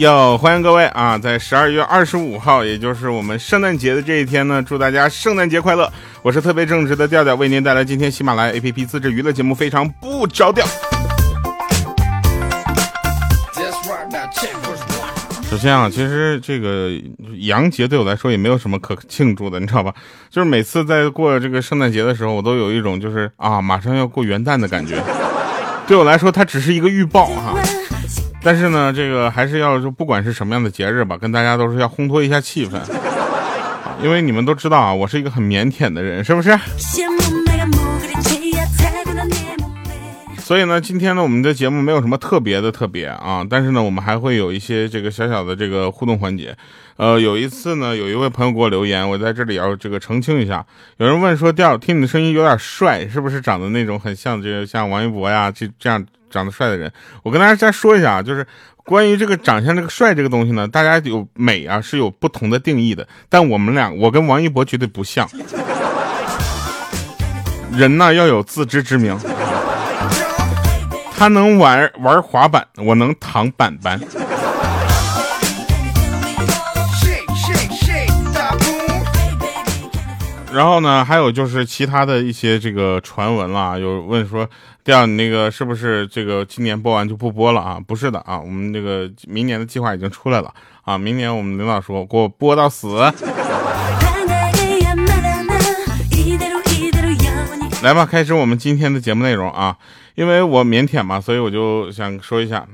哟，欢迎各位啊！在十二月二十五号，也就是我们圣诞节的这一天呢，祝大家圣诞节快乐！我是特别正直的调调，为您带来今天喜马拉雅 APP 自制娱乐节目《非常不着调》。首先啊，其实这个洋节对我来说也没有什么可庆祝的，你知道吧？就是每次在过这个圣诞节的时候，我都有一种就是啊，马上要过元旦的感觉。对我来说，它只是一个预报哈。但是呢，这个还是要就不管是什么样的节日吧，跟大家都是要烘托一下气氛，因为你们都知道啊，我是一个很腼腆的人，是不是？所以呢，今天呢，我们的节目没有什么特别的特别啊，但是呢，我们还会有一些这个小小的这个互动环节。呃，有一次呢，有一位朋友给我留言，我在这里要这个澄清一下。有人问说，调听你的声音有点帅，是不是长得那种很像这个像王一博呀，这这样。长得帅的人，我跟大家再说一下啊，就是关于这个长相这个帅这个东西呢，大家有美啊是有不同的定义的，但我们俩我跟王一博绝对不像，人呢要有自知之明，他能玩玩滑板，我能躺板板。然后呢，还有就是其他的一些这个传闻啦，有问说，调你那个是不是这个今年播完就不播了啊？不是的啊，我们这个明年的计划已经出来了啊，明年我们领导说给我播到死。来吧，开始我们今天的节目内容啊，因为我腼腆嘛，所以我就想说一下，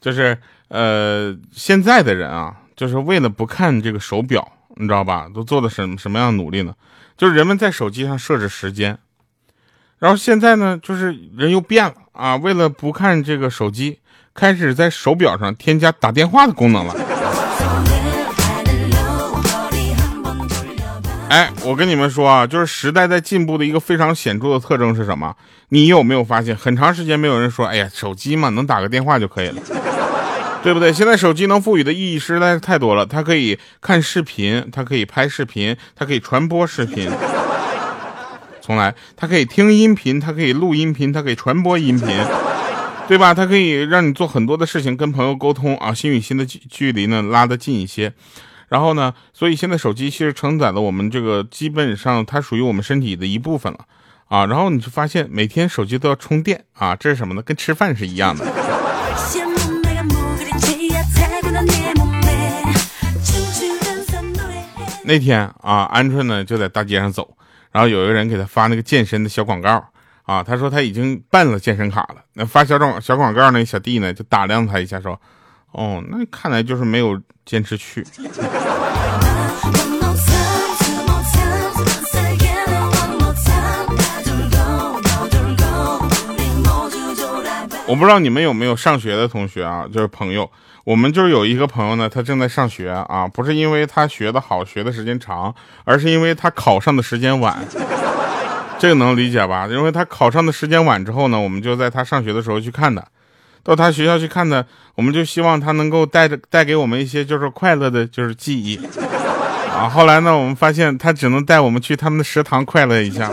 就是呃，现在的人啊，就是为了不看这个手表。你知道吧？都做的什什么样的努力呢？就是人们在手机上设置时间，然后现在呢，就是人又变了啊！为了不看这个手机，开始在手表上添加打电话的功能了。哎，我跟你们说啊，就是时代在进步的一个非常显著的特征是什么？你有没有发现，很长时间没有人说，哎呀，手机嘛，能打个电话就可以了。对不对？现在手机能赋予的意义实在是太多了。它可以看视频，它可以拍视频，它可以传播视频。重来，它可以听音频，它可以录音频，它可以传播音频，对吧？它可以让你做很多的事情，跟朋友沟通啊，心与心的距距离呢拉得近一些。然后呢，所以现在手机其实承载了我们这个基本上它属于我们身体的一部分了啊。然后你就发现每天手机都要充电啊，这是什么呢？跟吃饭是一样的。那天啊，鹌鹑呢就在大街上走，然后有一个人给他发那个健身的小广告啊，他说他已经办了健身卡了。那发小广小广告那小弟呢就打量他一下，说：“哦，那看来就是没有坚持去。”我不知道你们有没有上学的同学啊，就是朋友。我们就是有一个朋友呢，他正在上学啊，不是因为他学的好，学的时间长，而是因为他考上的时间晚。这个能理解吧？因为他考上的时间晚之后呢，我们就在他上学的时候去看他，到他学校去看他，我们就希望他能够带着带给我们一些就是快乐的，就是记忆啊。后来呢，我们发现他只能带我们去他们的食堂快乐一下。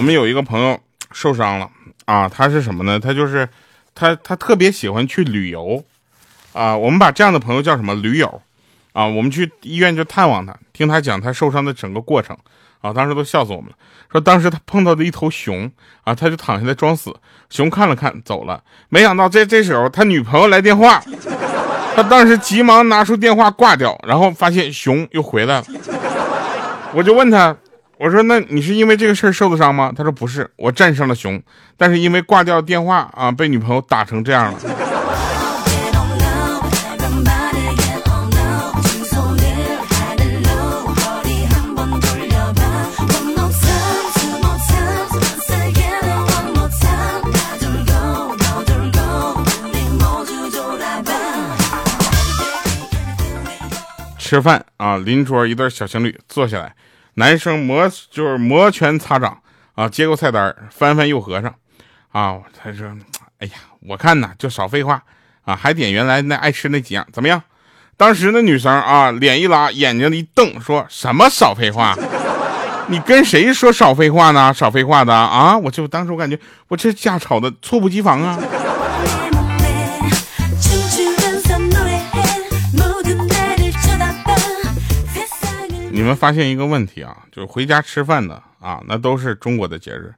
我们有一个朋友受伤了啊，他是什么呢？他就是他他特别喜欢去旅游啊。我们把这样的朋友叫什么？驴友啊。我们去医院就探望他，听他讲他受伤的整个过程啊。当时都笑死我们了，说当时他碰到的一头熊啊，他就躺下来装死，熊看了看走了。没想到这这时候他女朋友来电话，他当时急忙拿出电话挂掉，然后发现熊又回来了。我就问他。我说，那你是因为这个事儿受的伤吗？他说不是，我战胜了熊，但是因为挂掉电话啊，被女朋友打成这样了。吃饭啊，邻桌一对小情侣坐下来。男生摩就是摩拳擦掌啊，接过菜单翻翻又合上，啊，他说：“哎呀，我看呐，就少废话啊，还点原来那爱吃那几样，怎么样？当时那女生啊，脸一拉，眼睛一瞪，说什么少废话？你跟谁说少废话呢？少废话的啊！我就当时我感觉我这架吵的猝不及防啊。你们发现一个问题啊，就是回家吃饭的啊，那都是中国的节日，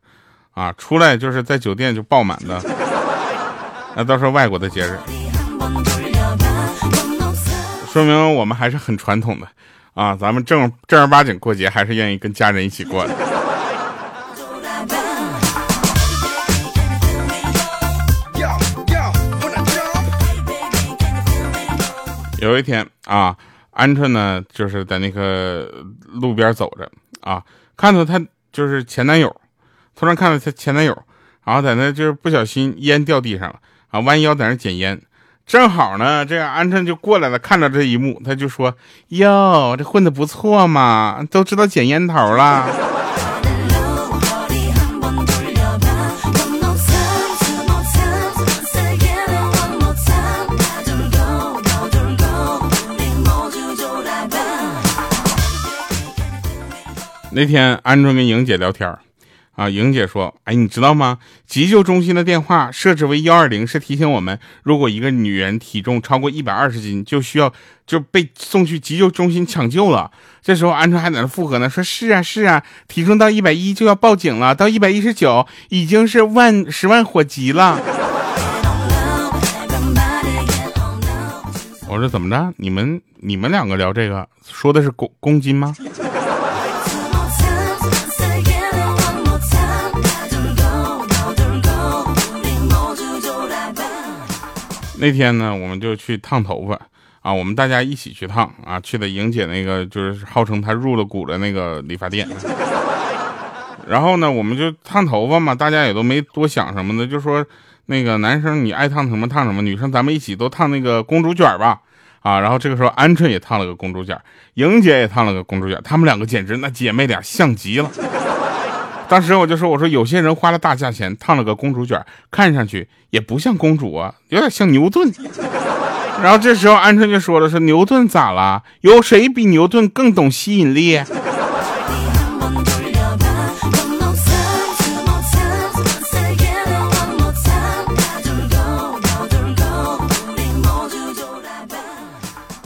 啊，出来就是在酒店就爆满的，那都是外国的节日，说明我们还是很传统的，啊，咱们正正儿八经过节还是愿意跟家人一起过的。有一天啊。鹌鹑呢，就是在那个路边走着啊，看到她就是前男友，突然看到她前男友，然后在那就是不小心烟掉地上了啊，弯腰在那捡烟，正好呢，这个鹌鹑就过来了，看到这一幕，他就说：“哟，这混的不错嘛，都知道捡烟头了。”那天鹌鹑跟莹姐聊天啊，莹姐说：“哎，你知道吗？急救中心的电话设置为幺二零，是提醒我们，如果一个女人体重超过一百二十斤，就需要就被送去急救中心抢救了。”这时候鹌鹑还在那附和呢，说：“是啊，是啊，体重到一百一就要报警了，到一百一十九已经是万十万火急了。”我说：“怎么着？你们你们两个聊这个，说的是公公斤吗？”那天呢，我们就去烫头发啊，我们大家一起去烫啊，去的莹姐那个就是号称她入了股的那个理发店。然后呢，我们就烫头发嘛，大家也都没多想什么的，就说那个男生你爱烫什么烫什么，女生咱们一起都烫那个公主卷吧啊。然后这个时候，鹌鹑也烫了个公主卷，莹姐也烫了个公主卷，她们两个简直那姐妹俩像极了。当时我就说：“我说有些人花了大价钱烫了个公主卷，看上去也不像公主啊，有点像牛顿。”然后这时候鹌鹑就说了：“说牛顿咋了？有谁比牛顿更懂吸引力？”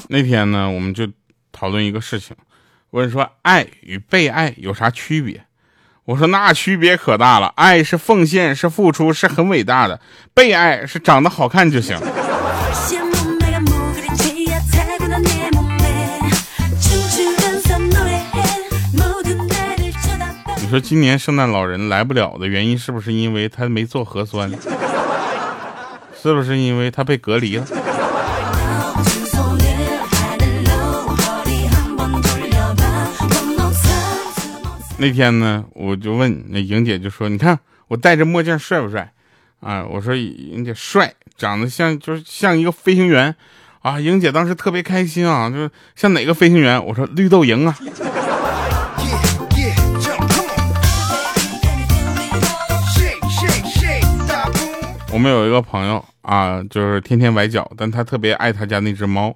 那天呢，我们就讨论一个事情，问说爱与被爱有啥区别？我说那区别可大了，爱是奉献，是付出，是很伟大的；被爱是长得好看就行。你说今年圣诞老人来不了的原因，是不是因为他没做核酸？是不是因为他被隔离了？那天呢，我就问那莹姐，就说：“你看我戴着墨镜帅不帅？”啊，我说莹姐帅，长得像就是像一个飞行员啊。莹姐当时特别开心啊，就是像哪个飞行员？我说绿豆莹啊。我们有一个朋友啊，就是天天崴脚，但他特别爱他家那只猫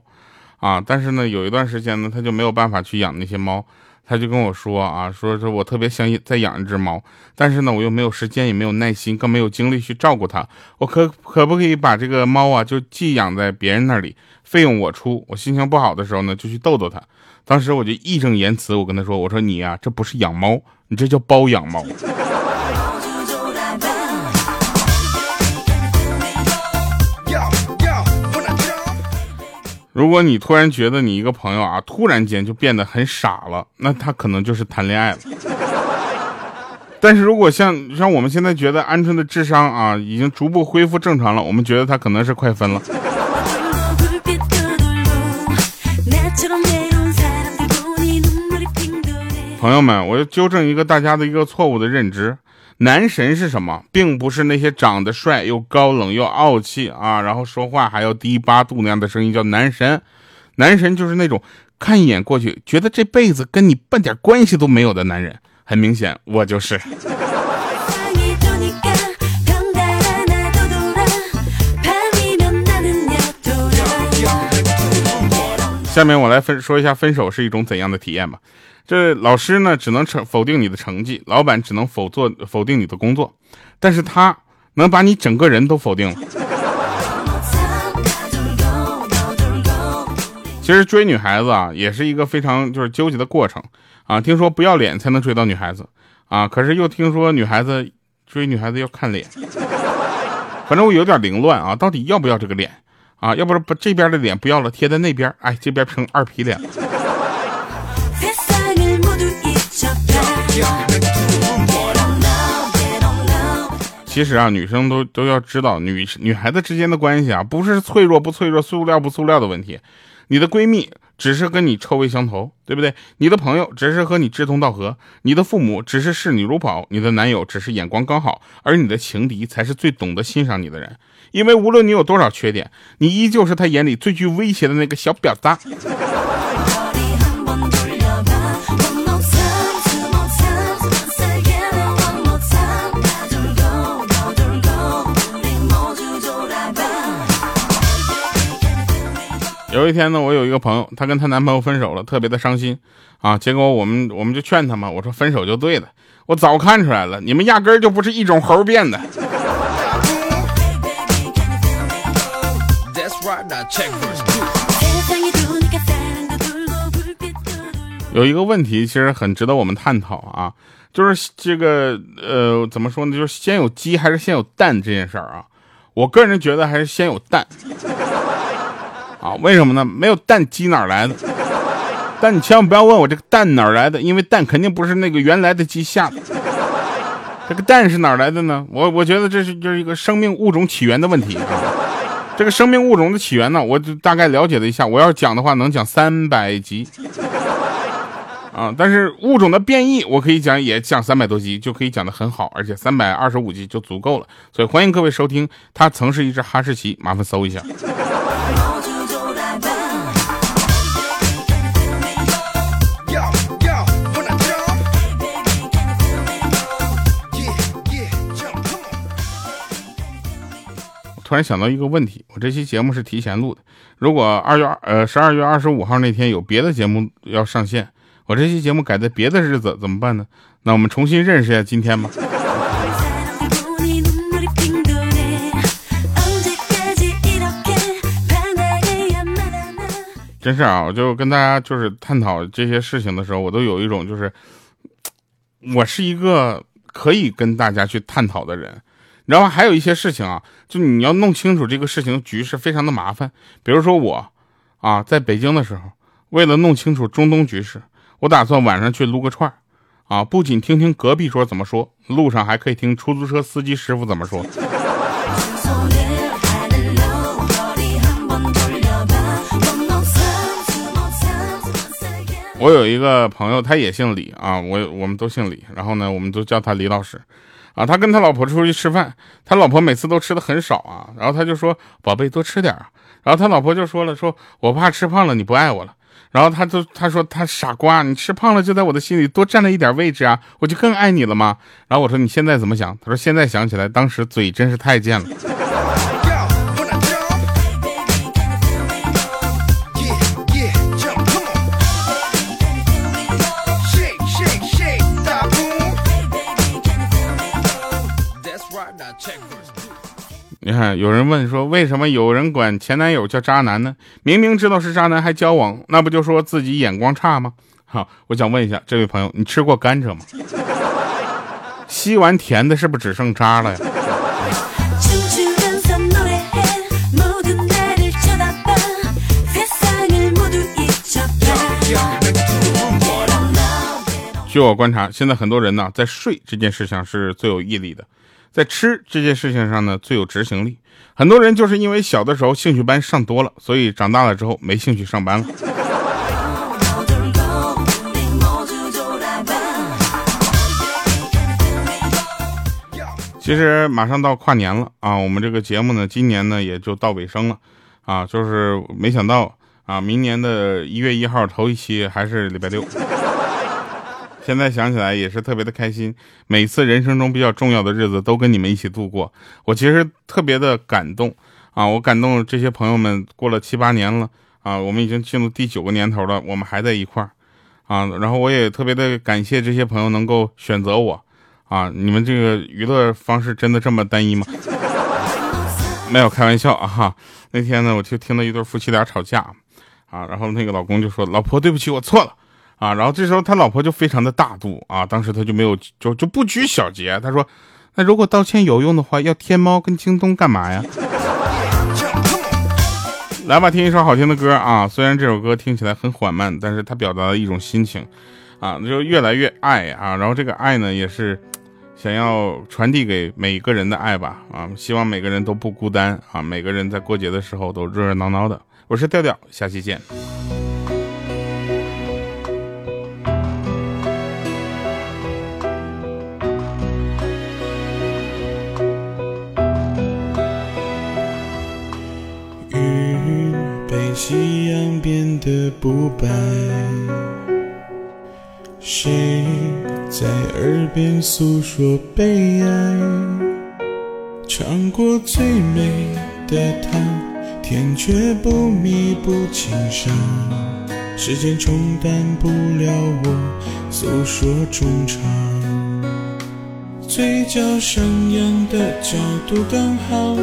啊，但是呢，有一段时间呢，他就没有办法去养那些猫。他就跟我说啊，说是我特别想再养一只猫，但是呢，我又没有时间，也没有耐心，更没有精力去照顾它。我可可不可以把这个猫啊，就寄养在别人那里，费用我出。我心情不好的时候呢，就去逗逗它。当时我就义正言辞，我跟他说，我说你呀，这不是养猫，你这叫包养猫。如果你突然觉得你一个朋友啊，突然间就变得很傻了，那他可能就是谈恋爱了。但是如果像像我们现在觉得鹌鹑的智商啊，已经逐步恢复正常了，我们觉得他可能是快分了。朋友们，我要纠正一个大家的一个错误的认知。男神是什么？并不是那些长得帅又高冷又傲气啊，然后说话还要低八度那样的声音叫男神。男神就是那种看一眼过去，觉得这辈子跟你半点关系都没有的男人。很明显，我就是。下面我来分说一下分手是一种怎样的体验吧。这老师呢只能成否定你的成绩，老板只能否做否定你的工作，但是他能把你整个人都否定了。其实追女孩子啊，也是一个非常就是纠结的过程啊。听说不要脸才能追到女孩子啊，可是又听说女孩子追女孩子要看脸。反正我有点凌乱啊，到底要不要这个脸啊？要不然把这边的脸不要了，贴在那边，哎，这边成二皮脸。其实啊，女生都都要知道，女女孩子之间的关系啊，不是脆弱不脆弱、塑料不塑料的问题。你的闺蜜只是跟你臭味相投，对不对？你的朋友只是和你志同道合，你的父母只是视你如宝，你的男友只是眼光刚好，而你的情敌才是最懂得欣赏你的人。因为无论你有多少缺点，你依旧是他眼里最具威胁的那个小婊子。有一天呢，我有一个朋友，她跟她男朋友分手了，特别的伤心啊。结果我们我们就劝她嘛，我说分手就对了，我早看出来了，你们压根儿就不是一种猴变的。有一个问题其实很值得我们探讨啊，就是这个呃怎么说呢，就是先有鸡还是先有蛋这件事儿啊。我个人觉得还是先有蛋。啊，为什么呢？没有蛋，鸡哪来的？但你千万不要问我这个蛋哪来的，因为蛋肯定不是那个原来的鸡下的。这个蛋是哪来的呢？我我觉得这是就是一个生命物种起源的问题啊。这个生命物种的起源呢，我就大概了解了一下。我要讲的话，能讲三百集啊。但是物种的变异，我可以讲也讲三百多集，就可以讲得很好，而且三百二十五集就足够了。所以欢迎各位收听。他曾是一只哈士奇，麻烦搜一下。突然想到一个问题，我这期节目是提前录的。如果二月二呃十二月二十五号那天有别的节目要上线，我这期节目改在别的日子怎么办呢？那我们重新认识一下今天吧。真是啊，我就跟大家就是探讨这些事情的时候，我都有一种就是，我是一个可以跟大家去探讨的人。然后还有一些事情啊，就你要弄清楚这个事情局势非常的麻烦。比如说我，啊，在北京的时候，为了弄清楚中东局势，我打算晚上去撸个串儿，啊，不仅听听隔壁桌怎么说，路上还可以听出租车司机师傅怎么说。我有一个朋友，他也姓李啊，我我们都姓李，然后呢，我们都叫他李老师。啊，他跟他老婆出去吃饭，他老婆每次都吃的很少啊，然后他就说：“宝贝，多吃点啊。”然后他老婆就说了：“说我怕吃胖了你不爱我了。”然后他就他说：“他傻瓜，你吃胖了就在我的心里多占了一点位置啊，我就更爱你了吗？”然后我说：“你现在怎么想？”他说：“现在想起来，当时嘴真是太贱了。”你看，有人问说，为什么有人管前男友叫渣男呢？明明知道是渣男还交往，那不就说自己眼光差吗？好，我想问一下这位朋友，你吃过甘蔗吗？吸完甜的，是不是只剩渣了呀？据我观察，现在很多人呢，在睡这件事上是最有毅力的。在吃这件事情上呢，最有执行力。很多人就是因为小的时候兴趣班上多了，所以长大了之后没兴趣上班了。其实马上到跨年了啊，我们这个节目呢，今年呢也就到尾声了啊，就是没想到啊，明年的一月一号头一期还是礼拜六。现在想起来也是特别的开心，每次人生中比较重要的日子都跟你们一起度过，我其实特别的感动啊！我感动这些朋友们过了七八年了啊，我们已经进入第九个年头了，我们还在一块儿啊。然后我也特别的感谢这些朋友能够选择我啊。你们这个娱乐方式真的这么单一吗？没有开玩笑啊哈。那天呢，我就听到一对夫妻俩吵架啊，然后那个老公就说：“老婆，对不起，我错了。”啊，然后这时候他老婆就非常的大度啊，当时他就没有就就不拘小节，他说：“那如果道歉有用的话，要天猫跟京东干嘛呀？”来吧，听一首好听的歌啊！虽然这首歌听起来很缓慢，但是它表达了一种心情啊，就越来越爱啊。然后这个爱呢，也是想要传递给每一个人的爱吧啊！希望每个人都不孤单啊，每个人在过节的时候都热热闹闹的。我是调调，下期见。的不白，谁在耳边诉说悲哀？尝过最美的糖，甜却不弥补情伤。时间冲淡不了我诉说衷肠，嘴角上扬的角度刚好，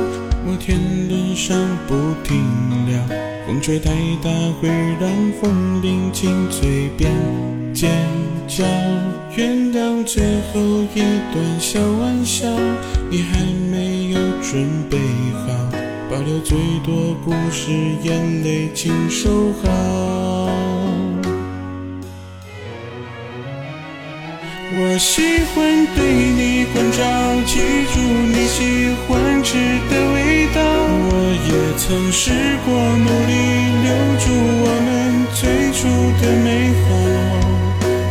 摩天轮上不停聊。风吹太大会让风铃紧嘴边尖叫，原谅最后一段小玩笑，你还没有准备好，保留最多不是，眼泪请收好。我喜欢对你关照，记住你喜欢吃的味道。我也曾试过努力留住我们最初的美好，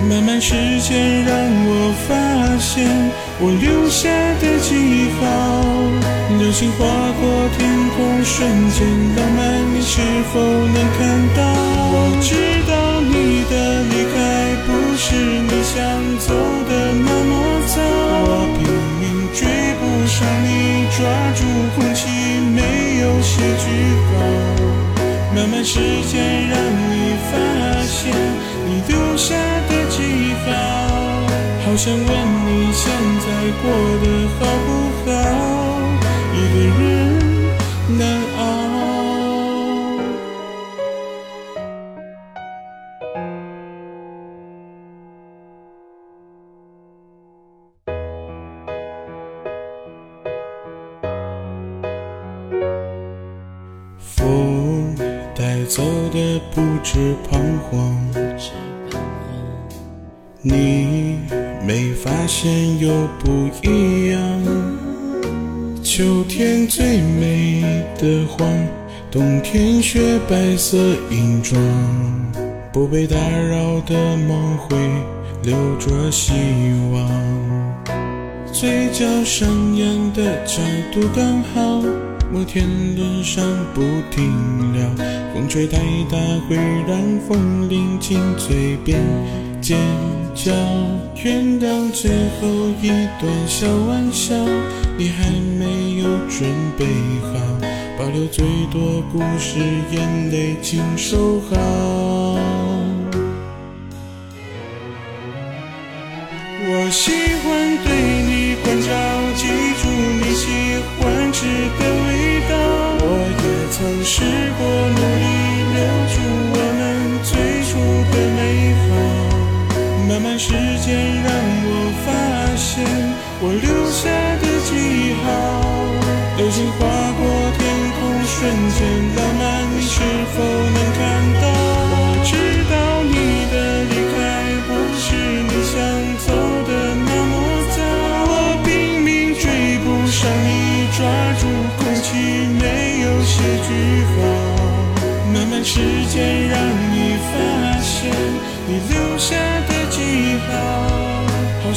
慢慢时间让我发现我留下的记号。流星划过天空，瞬间浪漫，你是否能看到？我知道你的离开不是你想走的那么早，我拼命追不上你，抓住空气没有写句号。慢慢时间让你发现你留下的记号，好想问你现在过得好不好？你没发现又不一样。秋天最美的黄，冬天雪白色银装，不被打扰的梦会留着希望。嘴角上扬的角度刚好，摩天轮上不停聊，风吹太大会让风铃紧嘴边尖叫。原谅最后一段小玩笑，你还没有准备好，保留最多故事，眼泪请收好。我喜欢对你关照，记住你喜欢吃的味道。我也曾试过努力慢慢时间让我发现我留下的记号。流星划过天空，瞬间浪漫，你是否能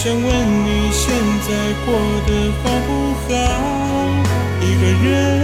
想问你现在过得好不好？一个人。